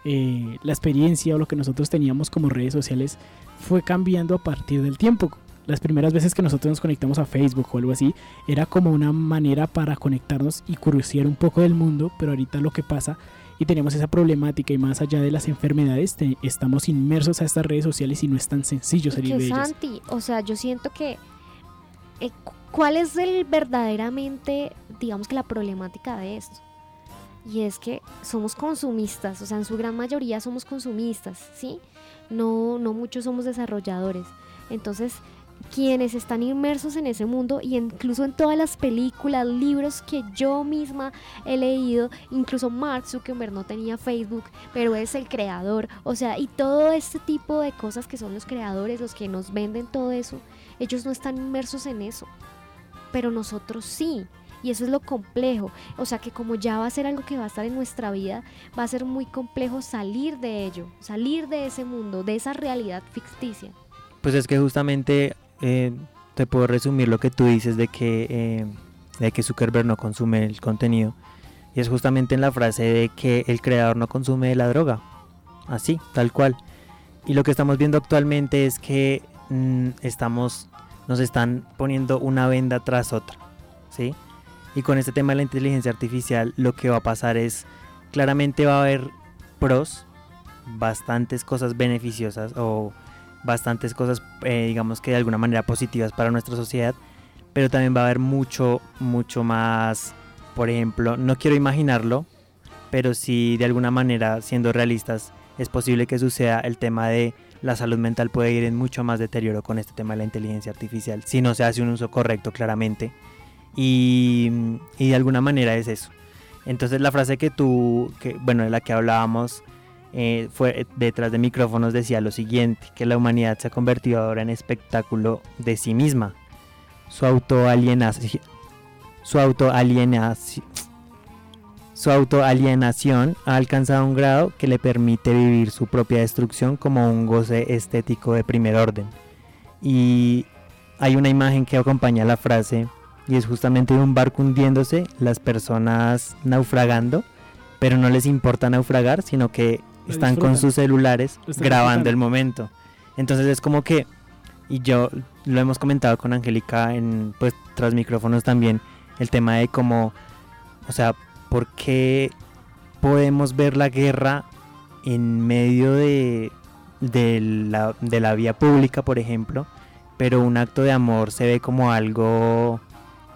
eh, la experiencia o lo que nosotros teníamos como redes sociales fue cambiando a partir del tiempo las primeras veces que nosotros nos conectamos a Facebook o algo así, era como una manera para conectarnos y curiosear un poco del mundo, pero ahorita lo que pasa y tenemos esa problemática y más allá de las enfermedades, estamos inmersos a estas redes sociales y no es tan sencillo salir de Santi, o sea, yo siento que eh, ¿cuál es el verdaderamente digamos que la problemática de esto. Y es que somos consumistas, o sea, en su gran mayoría somos consumistas, ¿sí? No, no muchos somos desarrolladores. Entonces, quienes están inmersos en ese mundo y incluso en todas las películas, libros que yo misma he leído, incluso Mark Zuckerberg no tenía Facebook, pero es el creador, o sea, y todo este tipo de cosas que son los creadores, los que nos venden todo eso, ellos no están inmersos en eso, pero nosotros sí. Y eso es lo complejo. O sea que como ya va a ser algo que va a estar en nuestra vida, va a ser muy complejo salir de ello, salir de ese mundo, de esa realidad ficticia. Pues es que justamente eh, te puedo resumir lo que tú dices de que, eh, de que Zuckerberg no consume el contenido. Y es justamente en la frase de que el creador no consume la droga. Así, tal cual. Y lo que estamos viendo actualmente es que mm, estamos, nos están poniendo una venda tras otra. ¿Sí? Y con este tema de la inteligencia artificial lo que va a pasar es, claramente va a haber pros, bastantes cosas beneficiosas o bastantes cosas, eh, digamos que de alguna manera positivas para nuestra sociedad, pero también va a haber mucho, mucho más, por ejemplo, no quiero imaginarlo, pero sí de alguna manera, siendo realistas, es posible que suceda el tema de la salud mental puede ir en mucho más deterioro con este tema de la inteligencia artificial, si no se hace un uso correcto claramente. Y, de alguna manera es eso. Entonces la frase que tú, bueno, de la que hablábamos eh, fue detrás de micrófonos decía lo siguiente, que la humanidad se ha convertido ahora en espectáculo de sí misma. Su autoalienación, su autoalienación, su autoalienación ha alcanzado un grado que le permite vivir su propia destrucción como un goce estético de primer orden. Y hay una imagen que acompaña la frase y es justamente un barco hundiéndose, las personas naufragando, pero no les importa naufragar, sino que están con sus celulares grabando el momento. Entonces es como que, y yo lo hemos comentado con Angélica en pues tras micrófonos también, el tema de cómo, o sea, ¿por qué podemos ver la guerra en medio de, de, la, de la vía pública, por ejemplo, pero un acto de amor se ve como algo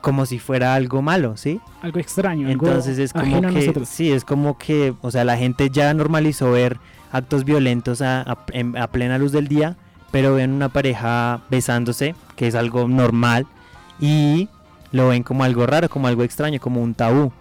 como si fuera algo malo, ¿sí? Algo extraño. Entonces es como que, sí, es como que, o sea, la gente ya normalizó ver actos violentos a, plena luz del día, pero ven una pareja besándose, que es algo normal, y lo ven como algo raro, como algo extraño, como un tabú.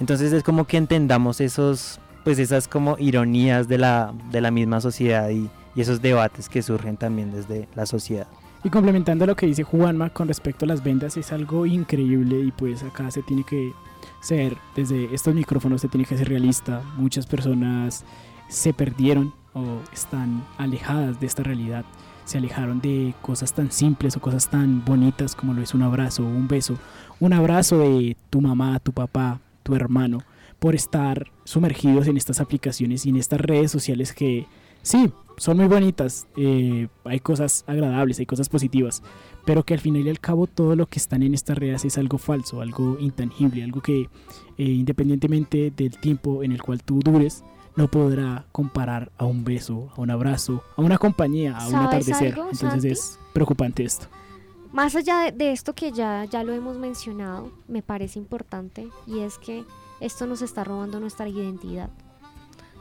Entonces es como que entendamos esos, pues esas como ironías de la, de la misma sociedad y esos debates que surgen también desde la sociedad. Y complementando lo que dice Juanma con respecto a las ventas, es algo increíble y pues acá se tiene que ser, desde estos micrófonos se tiene que ser realista. Muchas personas se perdieron o están alejadas de esta realidad. Se alejaron de cosas tan simples o cosas tan bonitas como lo es un abrazo un beso. Un abrazo de tu mamá, tu papá, tu hermano, por estar sumergidos en estas aplicaciones y en estas redes sociales que sí, son muy bonitas, eh, hay cosas agradables, hay cosas positivas, pero que al final y al cabo todo lo que están en estas redes es algo falso, algo intangible, algo que eh, independientemente del tiempo en el cual tú dures, no podrá comparar a un beso, a un abrazo, a una compañía, a un atardecer. Entonces es preocupante esto. Más allá de, de esto que ya, ya lo hemos mencionado, me parece importante y es que esto nos está robando nuestra identidad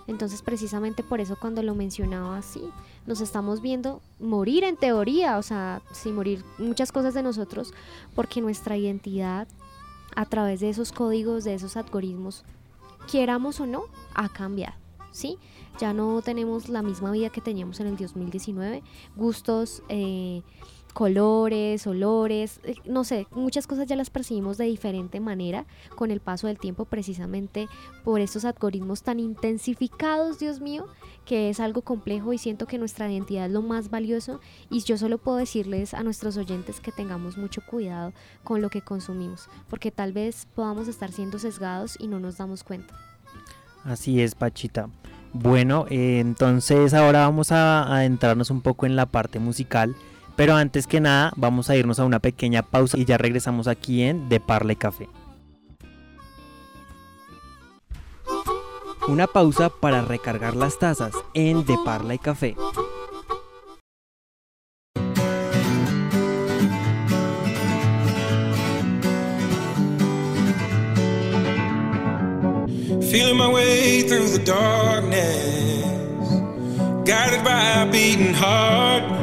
entonces precisamente por eso cuando lo mencionaba así, nos estamos viendo morir en teoría, o sea, sí morir muchas cosas de nosotros, porque nuestra identidad a través de esos códigos, de esos algoritmos, quieramos o no, ha cambiado. ¿Sí? Ya no tenemos la misma vida que teníamos en el 2019, gustos, eh, colores, olores, eh, no sé, muchas cosas ya las percibimos de diferente manera con el paso del tiempo precisamente por estos algoritmos tan intensificados, Dios mío, que es algo complejo y siento que nuestra identidad es lo más valioso y yo solo puedo decirles a nuestros oyentes que tengamos mucho cuidado con lo que consumimos, porque tal vez podamos estar siendo sesgados y no nos damos cuenta. Así es, Pachita. Bueno, eh, entonces ahora vamos a adentrarnos un poco en la parte musical. Pero antes que nada, vamos a irnos a una pequeña pausa y ya regresamos aquí en De Parla y Café. Una pausa para recargar las tazas en De Parla y Café. Feeling my way through the darkness, guided by a beating heart.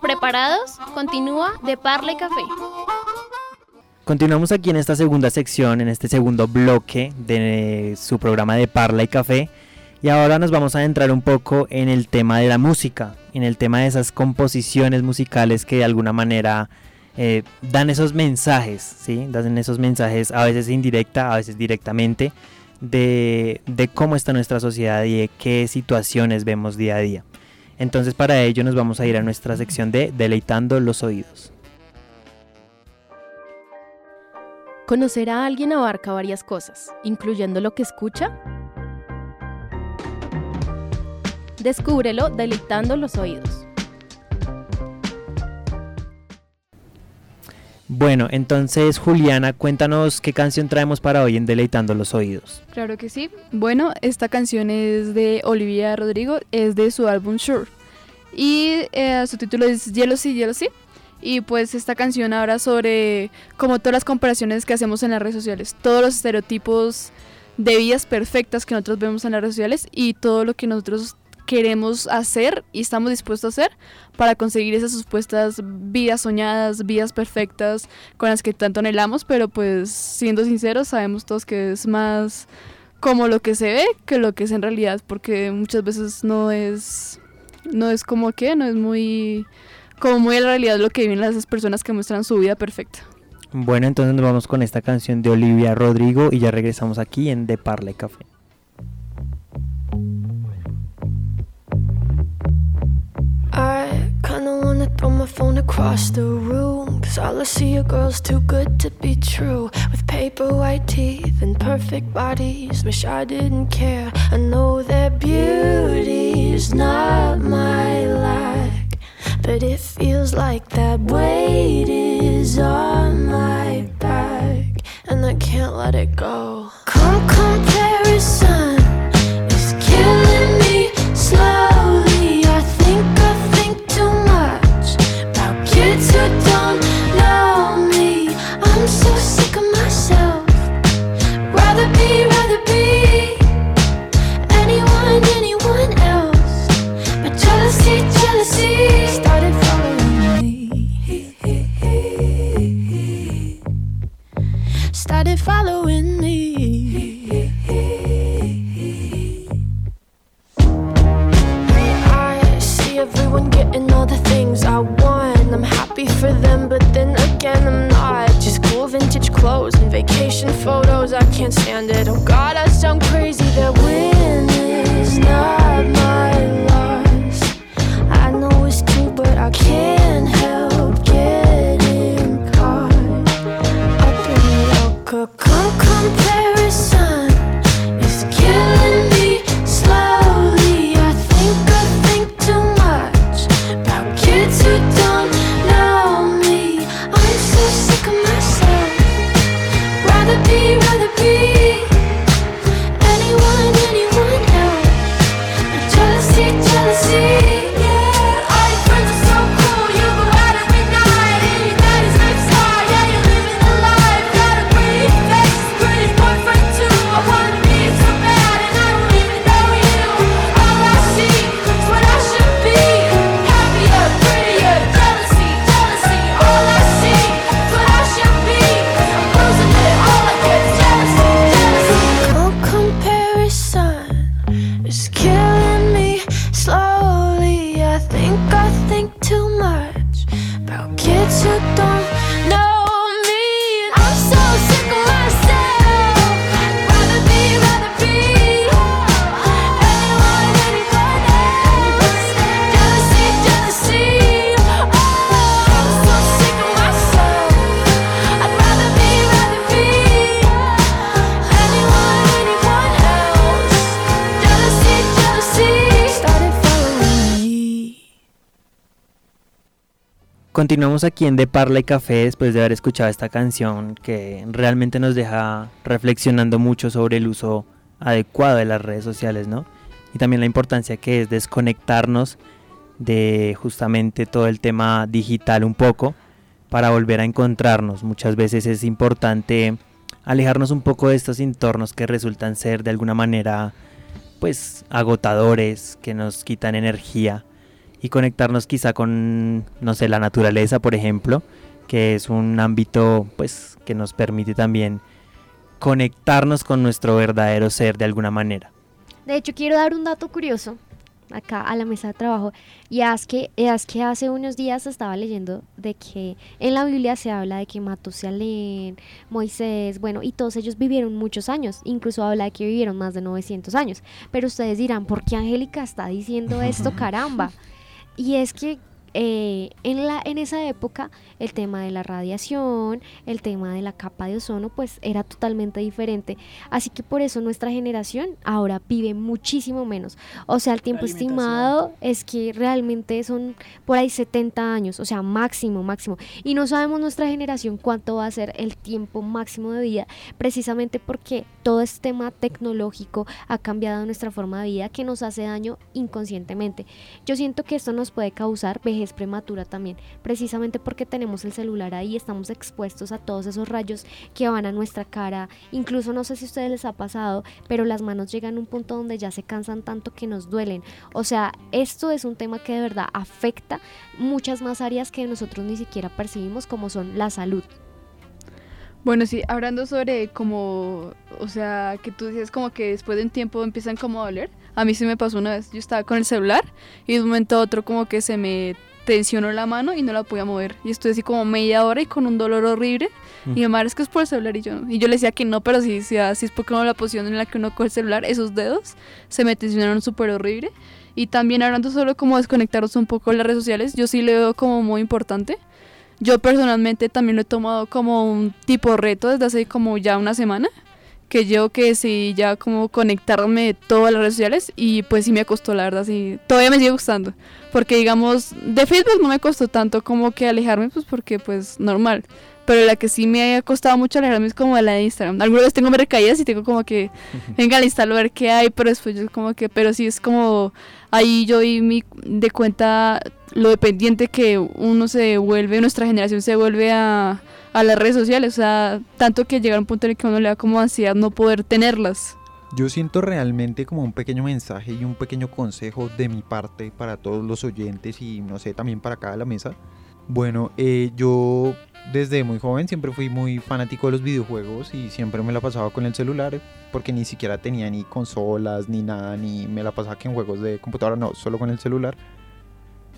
¿Preparados? Continúa de Parla y Café. Continuamos aquí en esta segunda sección, en este segundo bloque de su programa de Parla y Café. Y ahora nos vamos a adentrar un poco en el tema de la música, en el tema de esas composiciones musicales que de alguna manera eh, dan esos mensajes, ¿sí? Dan esos mensajes a veces indirecta, a veces directamente, de, de cómo está nuestra sociedad y de qué situaciones vemos día a día. Entonces para ello nos vamos a ir a nuestra sección de Deleitando los Oídos. Conocer a alguien abarca varias cosas, incluyendo lo que escucha. Descúbrelo deleitando los oídos. Bueno, entonces Juliana, cuéntanos qué canción traemos para hoy en Deleitando los Oídos. Claro que sí. Bueno, esta canción es de Olivia Rodrigo, es de su álbum Sure. Y eh, su título es Jealousy, Jealousy. Y pues esta canción habla sobre como todas las comparaciones que hacemos en las redes sociales, todos los estereotipos de vidas perfectas que nosotros vemos en las redes sociales y todo lo que nosotros queremos hacer y estamos dispuestos a hacer para conseguir esas supuestas vidas soñadas, vidas perfectas con las que tanto anhelamos, pero pues siendo sinceros sabemos todos que es más como lo que se ve que lo que es en realidad, porque muchas veces no es no es como que, no es muy como muy en realidad lo que viven las personas que muestran su vida perfecta. Bueno, entonces nos vamos con esta canción de Olivia Rodrigo y ya regresamos aquí en De Parla y Café. Wanna throw my phone across the room. Cause all I see are girls too good to be true. With paper white teeth and perfect bodies. Wish I didn't care. I know that beauty's not my lack. But it feels like that weight is on my back. And I can't let it go. Come is can't stand it. Oh God, Continuamos aquí en De Parla y Café después de haber escuchado esta canción que realmente nos deja reflexionando mucho sobre el uso adecuado de las redes sociales, ¿no? Y también la importancia que es desconectarnos de justamente todo el tema digital un poco para volver a encontrarnos. Muchas veces es importante alejarnos un poco de estos entornos que resultan ser de alguna manera pues agotadores, que nos quitan energía y conectarnos quizá con, no sé, la naturaleza, por ejemplo, que es un ámbito pues que nos permite también conectarnos con nuestro verdadero ser de alguna manera. De hecho, quiero dar un dato curioso acá a la mesa de trabajo y es que, es que hace unos días estaba leyendo de que en la Biblia se habla de que Matusalén, Moisés, bueno, y todos ellos vivieron muchos años, incluso habla de que vivieron más de 900 años. Pero ustedes dirán, ¿por qué Angélica está diciendo esto, caramba? Y es que eh, en, la, en esa época el tema de la radiación, el tema de la capa de ozono, pues era totalmente diferente. Así que por eso nuestra generación ahora vive muchísimo menos. O sea, el tiempo estimado es que realmente son por ahí 70 años, o sea, máximo, máximo. Y no sabemos nuestra generación cuánto va a ser el tiempo máximo de vida, precisamente porque todo este tema tecnológico ha cambiado nuestra forma de vida que nos hace daño inconscientemente. Yo siento que esto nos puede causar vejez prematura también, precisamente porque tenemos el celular ahí, estamos expuestos a todos esos rayos que van a nuestra cara, incluso no sé si a ustedes les ha pasado, pero las manos llegan a un punto donde ya se cansan tanto que nos duelen. O sea, esto es un tema que de verdad afecta muchas más áreas que nosotros ni siquiera percibimos como son la salud. Bueno, sí, hablando sobre como, o sea, que tú dices como que después de un tiempo empiezan como a doler. A mí sí me pasó una vez, yo estaba con el celular y de un momento a otro como que se me tensionó la mano y no la podía mover. Y estuve así como media hora y con un dolor horrible. Y mi madre es que es por el celular y yo Y yo le decía que no, pero sí, sí, así es porque no la posición en la que uno coge el celular, esos dedos se me tensionaron súper horrible. Y también hablando solo como desconectarnos un poco de las redes sociales, yo sí le veo como muy importante yo personalmente también lo he tomado como un tipo reto desde hace como ya una semana, que yo que sí ya como conectarme todas las redes sociales y pues sí me costó la verdad, sí, todavía me sigue gustando, porque digamos, de Facebook no me costó tanto como que alejarme, pues porque pues normal, pero la que sí me ha costado mucho alejarme es como la de Instagram. Algunas veces tengo recaídas y tengo como que, venga, al instalo a ver qué hay, pero después yo como que, pero sí es como, ahí yo di mi, de cuenta lo dependiente que uno se vuelve, nuestra generación se vuelve a, a las redes sociales, o sea, tanto que llega un punto en el que uno le da como ansiedad no poder tenerlas. Yo siento realmente como un pequeño mensaje y un pequeño consejo de mi parte para todos los oyentes y no sé, también para cada la mesa. Bueno, eh, yo desde muy joven siempre fui muy fanático de los videojuegos y siempre me la pasaba con el celular porque ni siquiera tenía ni consolas ni nada, ni me la pasaba que en juegos de computadora, no, solo con el celular.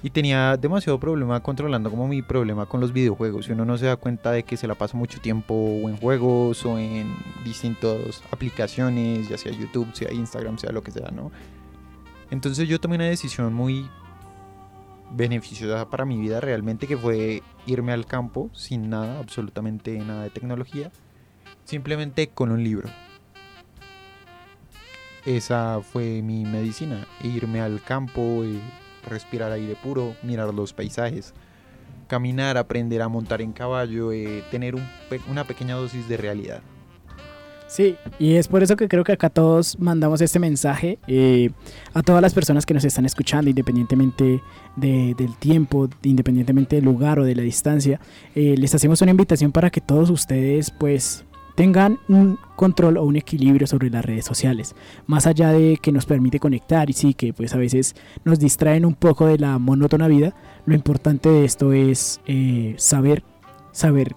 Y tenía demasiado problema controlando como mi problema con los videojuegos. Y uno no se da cuenta de que se la pasa mucho tiempo o en juegos o en distintas aplicaciones, ya sea YouTube, sea Instagram, sea lo que sea, ¿no? Entonces yo tomé una decisión muy beneficiosa para mi vida realmente que fue irme al campo sin nada, absolutamente nada de tecnología, simplemente con un libro. Esa fue mi medicina, irme al campo, y respirar aire puro, mirar los paisajes, caminar, aprender a montar en caballo, eh, tener una pequeña dosis de realidad. Sí, y es por eso que creo que acá todos mandamos este mensaje eh, a todas las personas que nos están escuchando, independientemente del tiempo, independientemente del lugar o de la distancia. Eh, les hacemos una invitación para que todos ustedes pues tengan un control o un equilibrio sobre las redes sociales, más allá de que nos permite conectar y sí que pues a veces nos distraen un poco de la monótona vida, lo importante de esto es eh, saber, saber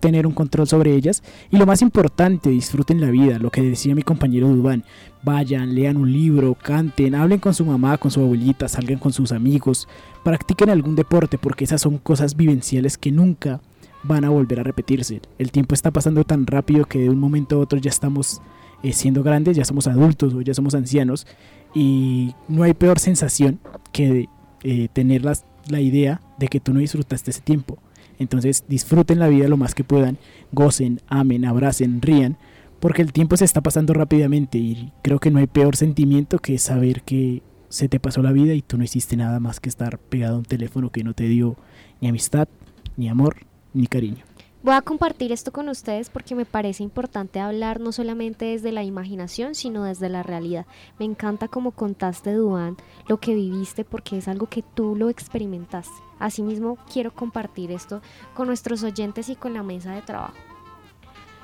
tener un control sobre ellas. Y lo más importante, disfruten la vida, lo que decía mi compañero Dubán, vayan, lean un libro, canten, hablen con su mamá, con su abuelita, salgan con sus amigos, practiquen algún deporte porque esas son cosas vivenciales que nunca van a volver a repetirse. El tiempo está pasando tan rápido que de un momento a otro ya estamos eh, siendo grandes, ya somos adultos o ya somos ancianos y no hay peor sensación que eh, tener la idea de que tú no disfrutaste ese tiempo entonces disfruten la vida lo más que puedan, gocen, amen, abracen, rían, porque el tiempo se está pasando rápidamente y creo que no hay peor sentimiento que saber que se te pasó la vida y tú no hiciste nada más que estar pegado a un teléfono que no te dio ni amistad, ni amor, ni cariño. Voy a compartir esto con ustedes porque me parece importante hablar no solamente desde la imaginación, sino desde la realidad. Me encanta como contaste, Duan, lo que viviste porque es algo que tú lo experimentaste. Asimismo, quiero compartir esto con nuestros oyentes y con la mesa de trabajo.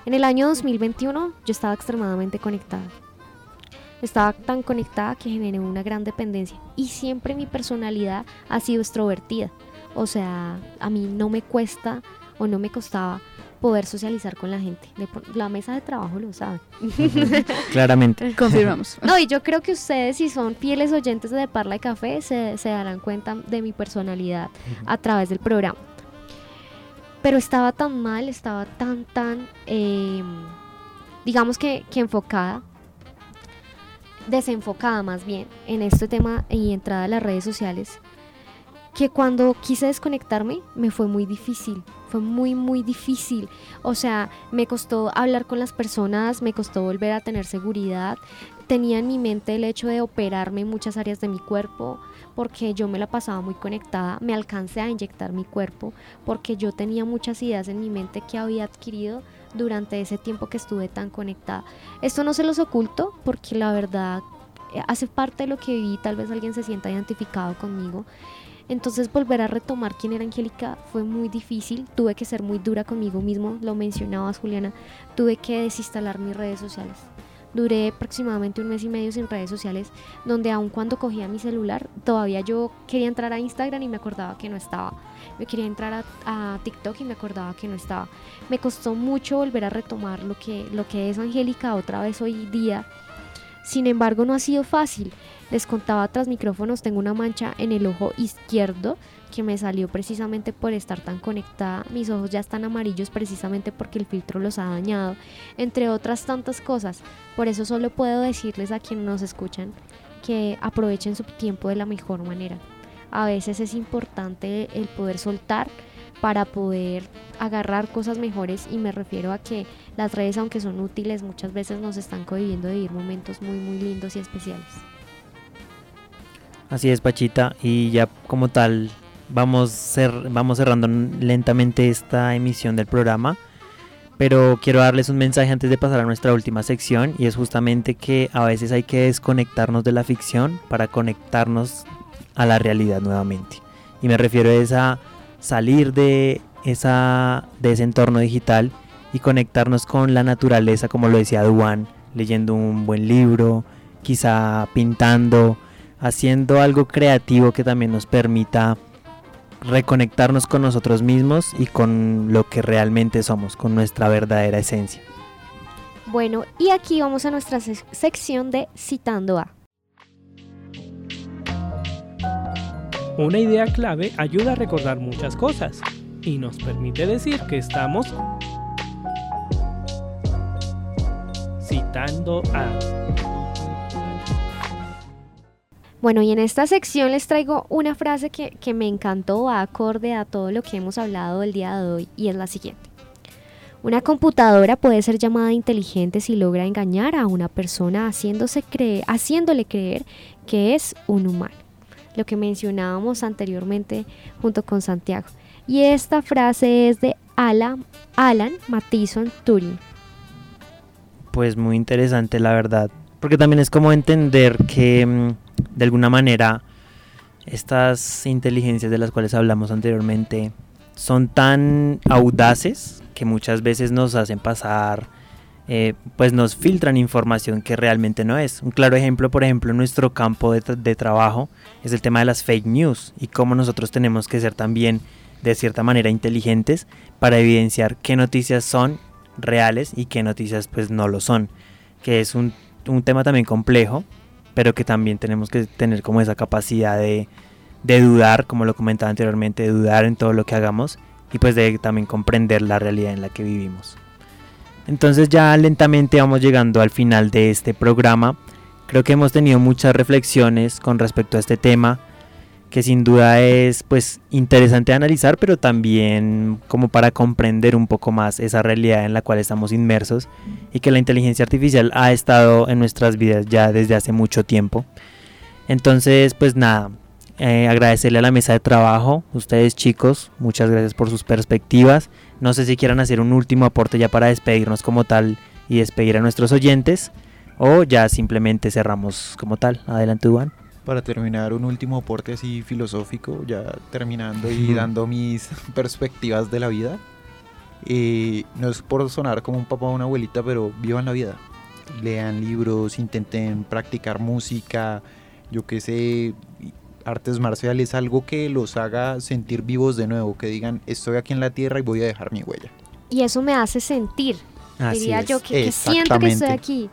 En el año 2021 yo estaba extremadamente conectada. Estaba tan conectada que generé una gran dependencia y siempre mi personalidad ha sido extrovertida. O sea, a mí no me cuesta o no me costaba poder socializar con la gente. La mesa de trabajo lo sabe. Claramente. Confirmamos. No, y yo creo que ustedes, si son fieles oyentes de Parla y Café, se, darán cuenta de mi personalidad a través del programa. Pero estaba tan mal, estaba tan, tan, em, digamos que, que enfocada, desenfocada más bien en este tema y entrada a las redes sociales, que cuando quise desconectarme me fue muy difícil, fue muy muy difícil. O sea, me costó hablar con las personas, me costó volver a tener seguridad. Tenía en mi mente el hecho de operarme en muchas áreas de mi cuerpo porque yo me la pasaba muy conectada, me alcancé a inyectar mi cuerpo porque yo tenía muchas ideas en mi mente que había adquirido durante ese tiempo que estuve tan conectada. Esto no se los oculto porque la verdad eh, hace parte de lo que viví, tal vez alguien se sienta identificado conmigo. Entonces volver a retomar quién era Angélica fue muy difícil, tuve que ser muy dura conmigo mismo, lo mencionabas Juliana, tuve que desinstalar mis redes sociales. Duré aproximadamente un mes y medio sin redes sociales, donde aun cuando cogía mi celular, todavía yo quería entrar a Instagram y me acordaba que no estaba. Me quería entrar a, a TikTok y me acordaba que no estaba. Me costó mucho volver a retomar lo que, lo que es Angélica otra vez hoy día. Sin embargo, no ha sido fácil. Les contaba tras micrófonos, tengo una mancha en el ojo izquierdo que me salió precisamente por estar tan conectada. Mis ojos ya están amarillos precisamente porque el filtro los ha dañado, entre otras tantas cosas. Por eso solo puedo decirles a quienes nos escuchan que aprovechen su tiempo de la mejor manera. A veces es importante el poder soltar para poder agarrar cosas mejores y me refiero a que las redes aunque son útiles muchas veces nos están cohibiendo de vivir momentos muy muy lindos y especiales. Así es, Pachita, y ya como tal vamos, cer- vamos cerrando lentamente esta emisión del programa, pero quiero darles un mensaje antes de pasar a nuestra última sección y es justamente que a veces hay que desconectarnos de la ficción para conectarnos a la realidad nuevamente. Y me refiero a esa salir de esa de ese entorno digital y conectarnos con la naturaleza, como lo decía Duan, leyendo un buen libro, quizá pintando, haciendo algo creativo que también nos permita reconectarnos con nosotros mismos y con lo que realmente somos, con nuestra verdadera esencia. Bueno, y aquí vamos a nuestra sec- sección de Citando a. Una idea clave ayuda a recordar muchas cosas y nos permite decir que estamos citando a. Bueno, y en esta sección les traigo una frase que, que me encantó, acorde a todo lo que hemos hablado el día de hoy, y es la siguiente. Una computadora puede ser llamada inteligente si logra engañar a una persona haciéndose creer, haciéndole creer que es un humano. Lo que mencionábamos anteriormente junto con Santiago. Y esta frase es de Alan, Alan Matheson Turing. Pues muy interesante la verdad, porque también es como entender que mm, de alguna manera estas inteligencias de las cuales hablamos anteriormente son tan audaces que muchas veces nos hacen pasar, eh, pues nos filtran información que realmente no es. Un claro ejemplo, por ejemplo, en nuestro campo de, de trabajo es el tema de las fake news y cómo nosotros tenemos que ser también de cierta manera inteligentes para evidenciar qué noticias son reales y qué noticias pues no lo son, que es un, un tema también complejo, pero que también tenemos que tener como esa capacidad de, de dudar, como lo comentaba anteriormente, de dudar en todo lo que hagamos y pues de también comprender la realidad en la que vivimos. Entonces ya lentamente vamos llegando al final de este programa. Creo que hemos tenido muchas reflexiones con respecto a este tema que sin duda es pues interesante de analizar, pero también como para comprender un poco más esa realidad en la cual estamos inmersos y que la inteligencia artificial ha estado en nuestras vidas ya desde hace mucho tiempo. Entonces, pues nada, eh, agradecerle a la mesa de trabajo, ustedes chicos, muchas gracias por sus perspectivas. No sé si quieran hacer un último aporte ya para despedirnos como tal y despedir a nuestros oyentes o ya simplemente cerramos como tal. Adelante, Juan. Para terminar, un último aporte así filosófico, ya terminando y dando mis perspectivas de la vida. Eh, no es por sonar como un papá o una abuelita, pero vivan la vida. Lean libros, intenten practicar música, yo qué sé, artes marciales, algo que los haga sentir vivos de nuevo, que digan, estoy aquí en la tierra y voy a dejar mi huella. Y eso me hace sentir, Así diría es. yo, que, que siento que estoy aquí.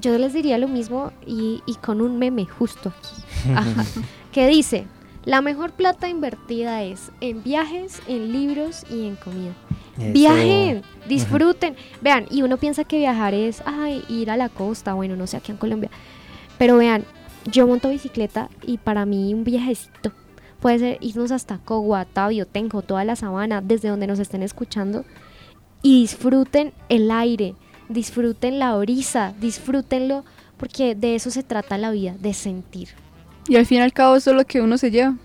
Yo les diría lo mismo y, y con un meme justo aquí, Ajá, que dice, la mejor plata invertida es en viajes, en libros y en comida. Eso. Viajen, disfruten. Vean, y uno piensa que viajar es ay, ir a la costa, bueno, no sé, aquí en Colombia. Pero vean, yo monto bicicleta y para mí un viajecito. puede ser irnos hasta Cogua, Tabio, Tenjo, toda la sabana, desde donde nos estén escuchando, y disfruten el aire, disfruten la brisa, disfrútenlo, porque de eso se trata la vida, de sentir. Y al fin y al cabo eso es lo que uno se lleva.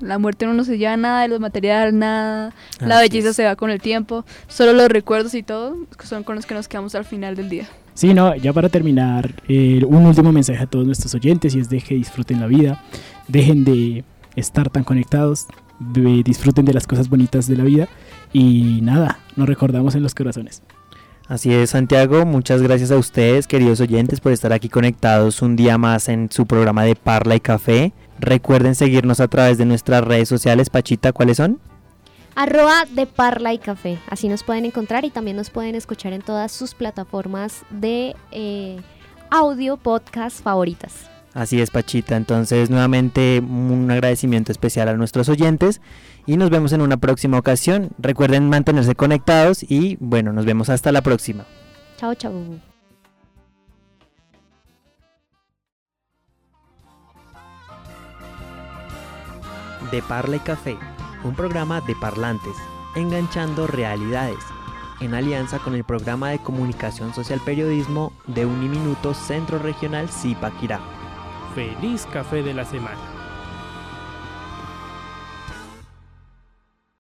La muerte no se lleva nada de los materiales, nada. la belleza se va con el tiempo. Solo los recuerdos y todo son con los que nos quedamos al final del día. Sí, no, ya para terminar, eh, un último mensaje a todos nuestros oyentes y es de que disfruten la vida, dejen de estar tan conectados, disfruten de las cosas bonitas de la vida y nada, nos recordamos en los corazones. Así es, Santiago. Muchas gracias a ustedes, queridos oyentes, por estar aquí conectados un día más en su programa de Parla y Café. Recuerden seguirnos a través de nuestras redes sociales. Pachita, ¿cuáles son? Arroba de Parla y Café. Así nos pueden encontrar y también nos pueden escuchar en todas sus plataformas de eh, audio podcast favoritas. Así es, Pachita. Entonces, nuevamente, un agradecimiento especial a nuestros oyentes y nos vemos en una próxima ocasión. Recuerden mantenerse conectados y, bueno, nos vemos hasta la próxima. Chao, chao. De Parla y Café, un programa de parlantes, enganchando realidades, en alianza con el programa de comunicación social periodismo de Uniminuto Centro Regional Zipaquirá. Feliz café de la semana.